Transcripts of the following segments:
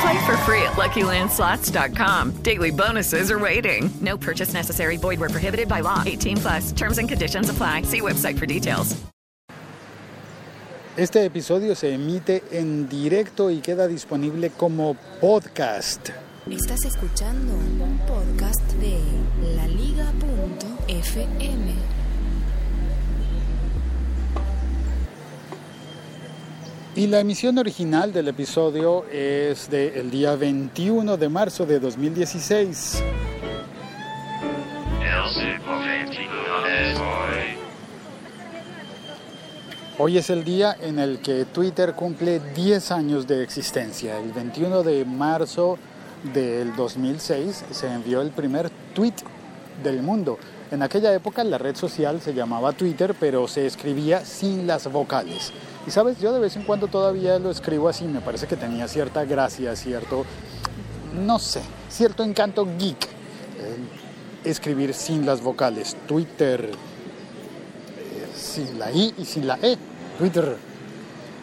Play for free at LuckyLandSlots.com. Daily bonuses are waiting. No purchase necessary. Void were prohibited by law. 18 plus. Terms and conditions apply. See website for details. Este episodio se emite en directo y queda disponible como podcast. Estás escuchando un podcast de laliga.fm. Y la emisión original del episodio es del día 21 de marzo de 2016. Hoy es el día en el que Twitter cumple 10 años de existencia. El 21 de marzo del 2006 se envió el primer tweet del mundo. En aquella época la red social se llamaba Twitter, pero se escribía sin las vocales. Y sabes, yo de vez en cuando todavía lo escribo así, me parece que tenía cierta gracia, cierto, no sé, cierto encanto geek. eh, escribir sin las vocales, Twitter, eh, sin la I y sin la E, Twitter.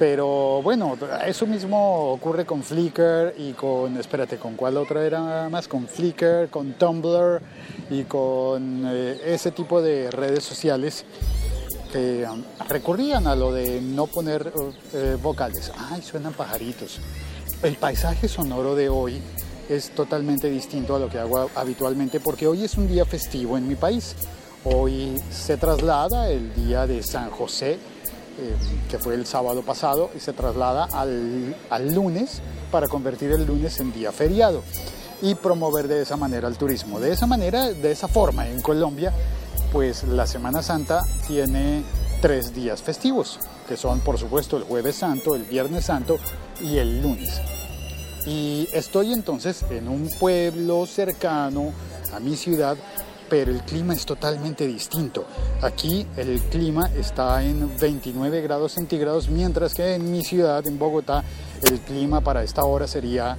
Pero bueno, eso mismo ocurre con Flickr y con, espérate, ¿con cuál otra era más? Con Flickr, con Tumblr y con eh, ese tipo de redes sociales que um, recurrían a lo de no poner eh, vocales. Ay, suenan pajaritos. El paisaje sonoro de hoy es totalmente distinto a lo que hago habitualmente porque hoy es un día festivo en mi país. Hoy se traslada el día de San José, eh, que fue el sábado pasado, y se traslada al, al lunes para convertir el lunes en día feriado y promover de esa manera el turismo. De esa manera, de esa forma, en Colombia, pues la Semana Santa tiene tres días festivos, que son por supuesto el jueves santo, el viernes santo y el lunes. Y estoy entonces en un pueblo cercano a mi ciudad, pero el clima es totalmente distinto. Aquí el clima está en 29 grados centígrados, mientras que en mi ciudad, en Bogotá, el clima para esta hora sería,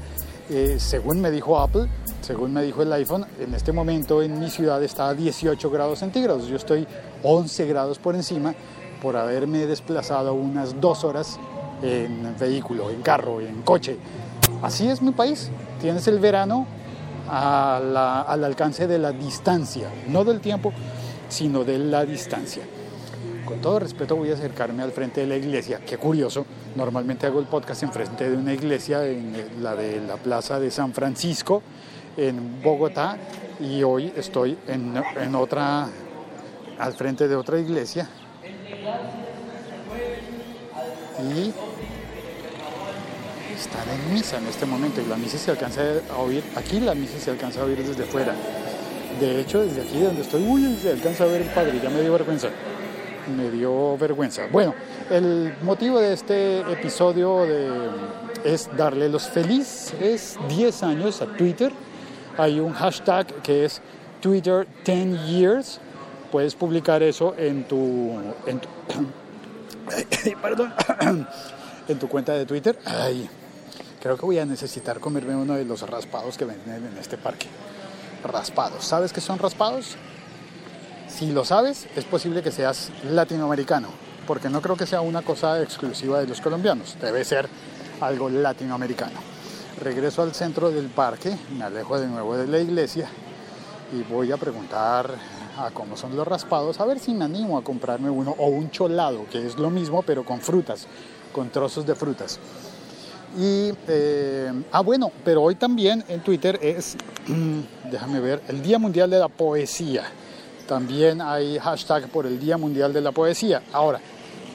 eh, según me dijo Apple, según me dijo el iPhone, en este momento en mi ciudad está a 18 grados centígrados. Yo estoy 11 grados por encima por haberme desplazado unas dos horas en vehículo, en carro, en coche. Así es mi país. Tienes el verano al alcance de la distancia, no del tiempo, sino de la distancia. Con todo respeto voy a acercarme al frente de la iglesia. Qué curioso, normalmente hago el podcast en frente de una iglesia, en la de la Plaza de San Francisco, en Bogotá, y hoy estoy en, en otra, al frente de otra iglesia. Y están en misa en este momento y la misa se alcanza a oír, aquí la misa se alcanza a oír desde fuera. De hecho, desde aquí donde estoy, uy, se alcanza a ver el padre, ya me dio vergüenza. Me dio vergüenza. Bueno, el motivo de este episodio de- es darle los felices 10 años a Twitter. Hay un hashtag que es Twitter 10 Years. Puedes publicar eso en tu, en tu, perdón, en tu cuenta de Twitter. Ay, creo que voy a necesitar comerme uno de los raspados que venden en este parque. Raspados. ¿Sabes qué son raspados? Si lo sabes, es posible que seas latinoamericano, porque no creo que sea una cosa exclusiva de los colombianos. Debe ser algo latinoamericano. Regreso al centro del parque, me alejo de nuevo de la iglesia y voy a preguntar a cómo son los raspados, a ver si me animo a comprarme uno o un cholado, que es lo mismo pero con frutas, con trozos de frutas. Y, eh, ah bueno, pero hoy también en Twitter es, déjame ver, el Día Mundial de la Poesía. También hay hashtag por el Día Mundial de la Poesía. Ahora,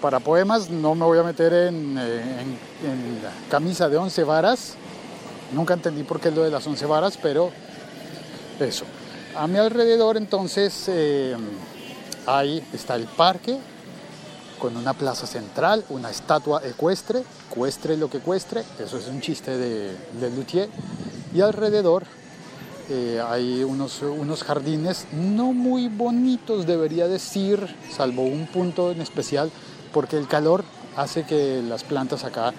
Para poemas no me voy a meter en, eh, en- camisa de 11 varas. Nunca entendí por qué es lo de las 11 varas, pero eso. A mi alrededor entonces eh, ahí está el parque con una plaza central, una estatua ecuestre, cuestre lo que cuestre, eso es un chiste de, de Luthier. Y alrededor eh, hay unos, unos jardines no muy bonitos, debería decir, salvo un punto en especial, porque el calor hace que las plantas acá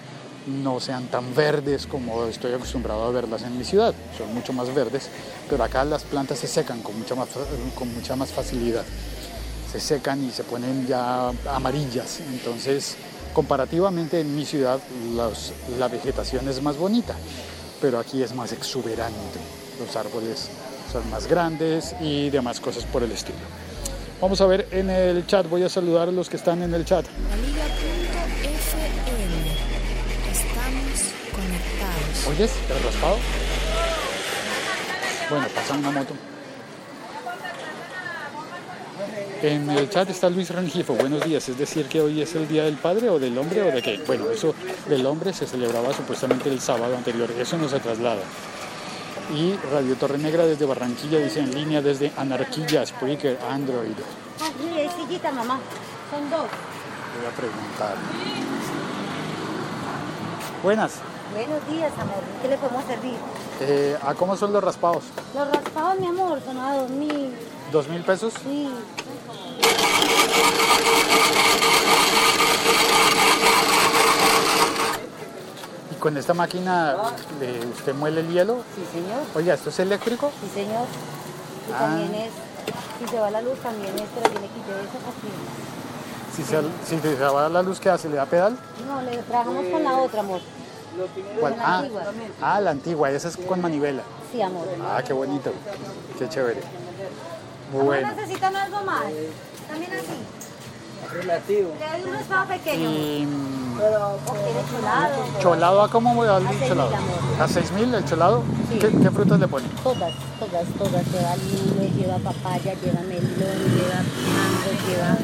no sean tan verdes como estoy acostumbrado a verlas en mi ciudad. Son mucho más verdes, pero acá las plantas se secan con mucha más, con mucha más facilidad. Se secan y se ponen ya amarillas. Entonces, comparativamente en mi ciudad, los- la vegetación es más bonita, pero aquí es más exuberante. Los árboles son más grandes y demás cosas por el estilo. Vamos a ver en el chat, voy a saludar a los que están en el chat. Estamos conectados. ¿Oyes? ¿El raspado? Bueno, pasa una moto. En el chat está Luis Rengifo. Buenos días. Es decir, que hoy es el Día del Padre o del Hombre o de qué. Bueno, eso del hombre se celebraba supuestamente el sábado anterior. Eso no se traslada. Y Radio Torre Negra desde Barranquilla dice en línea desde Anarquilla, Spreaker, Android. Ah, mire, es sillita, mamá. Son dos. Voy a preguntar. Buenas. Buenos días, amor. ¿Qué le podemos servir? Eh, ¿A cómo son los raspados? Los raspados, mi amor, son a dos mil. ¿Dos mil pesos? Sí. Y con esta máquina eh, usted muele el hielo. Sí, señor. Oiga, ¿esto es eléctrico? Sí, señor. Y Ah. también es, si se va la luz, también es, pero tiene que eso aquí. Si se, si se va la luz, ¿qué hace? ¿Le da pedal? No, le trabajamos con la otra, amor. ¿Cuál? Ah, antigua. ah, la antigua, esa es con manivela. Sí, amor. Ah, qué bonito, qué chévere. Bueno, ¿necesitan algo más? También así. Relativo. Le doy un raspado pequeño. y mm, O quiere cholado. cholado, ¿a cómo voy a dar A el seis cholado? ¿A 6 mil el cholado? Sí. ¿Qué, qué frutas le ponen? Todas, todas, todas. Lleva lulo, lleva papaya, lleva melón, lleva mango, lleva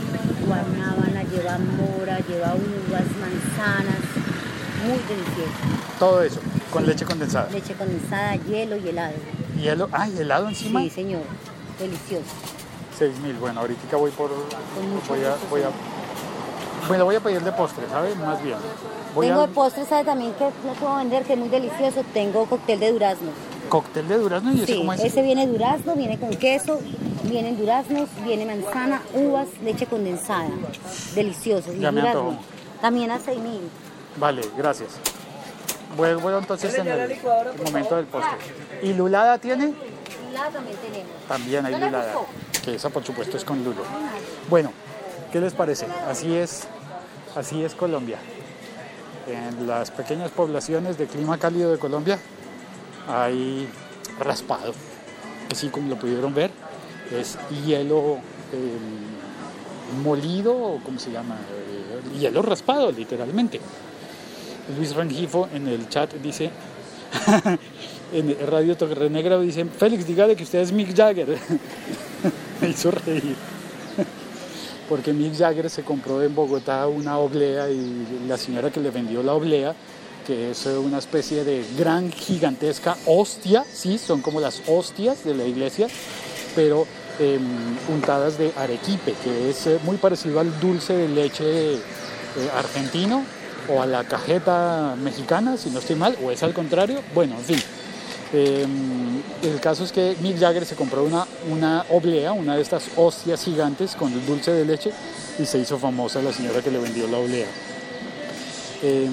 guanábana, lleva mora, lleva uvas, manzanas. Muy delicioso. Todo eso, con leche condensada. Leche condensada, hielo y helado. Hielo, ah, ¿y helado encima? Sí, señor. Delicioso. 6 mil, bueno, ahorita voy por... Voy a, voy a, bueno, voy a pedir de postre, ¿sabe? Más bien. Voy Tengo a... postre, ¿sabe también que le puedo vender? Que es muy delicioso. Tengo cóctel de durazno. Cóctel de durazno y ese Sí, cómo es. ese viene durazno, viene con queso, vienen duraznos, viene manzana, uvas, leche condensada. Delicioso. Y Ya me durazno. antojó. También a 6 mil. Vale, gracias. Vuelvo entonces en el momento del postre. ¿Y lulada tiene? Lulada también tenemos. También hay ¿No le lulada. Que esa por supuesto es con lulo. Bueno, ¿qué les parece? Así es, así es Colombia. En las pequeñas poblaciones de clima cálido de Colombia hay raspado. Así como lo pudieron ver, es hielo eh, molido, o ¿cómo se llama? Eh, hielo raspado, literalmente. Luis Rengifo en el chat dice, en Radio Torre Negra dice, Félix, dígale que usted es Mick Jagger. Me hizo reír. Porque Mick Jagger se compró en Bogotá una oblea y la señora que le vendió la oblea, que es una especie de gran, gigantesca hostia, sí, son como las hostias de la iglesia, pero eh, untadas de arequipe, que es eh, muy parecido al dulce de leche eh, argentino o a la cajeta mexicana, si no estoy mal, o es al contrario. Bueno, en fin. Eh, el caso es que Mick Jagger se compró una, una oblea, una de estas hostias gigantes con el dulce de leche y se hizo famosa la señora que le vendió la oblea. Eh,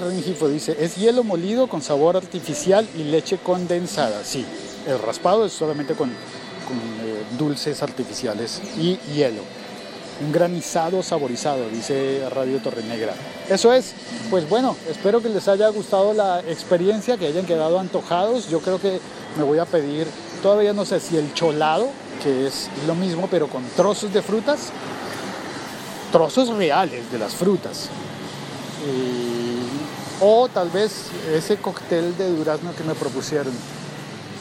Rengifo dice, es hielo molido con sabor artificial y leche condensada. Sí, el raspado es solamente con, con, eh, dulces artificiales y hielo. Un granizado saborizado, dice Radio Torrenegra. Eso es, pues bueno, espero que les haya gustado la experiencia, que hayan quedado antojados. Yo creo que me voy a pedir, todavía no sé si el cholado, que es lo mismo, pero con trozos de frutas, trozos reales de las frutas. O tal vez ese cóctel de durazno que me propusieron.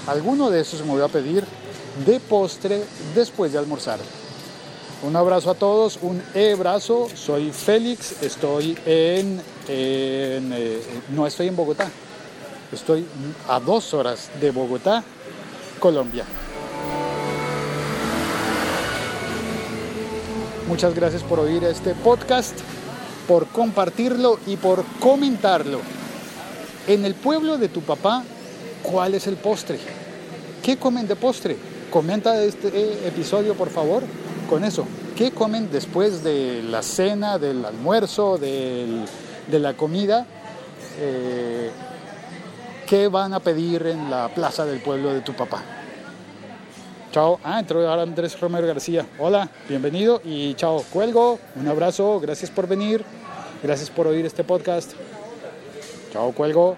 Alguno de esos me voy a pedir de postre después de almorzar. Un abrazo a todos, un e-brazo. Soy Félix, estoy en, eh, no estoy en Bogotá, estoy a dos horas de Bogotá, Colombia. Muchas gracias por oír este podcast, por compartirlo y por comentarlo. En el pueblo de tu papá, ¿cuál es el postre? ¿Qué comen de postre? Comenta este episodio, por favor, con eso. ¿Qué comen después de la cena, del almuerzo, del- de la comida? Eh, ¿Qué van a pedir en la plaza del pueblo de tu papá? Chao. Ah, entró ahora Andrés Romero García. Hola, bienvenido y chao. Cuelgo. Un abrazo. Gracias por venir. Gracias por oír este podcast. Chao, cuelgo.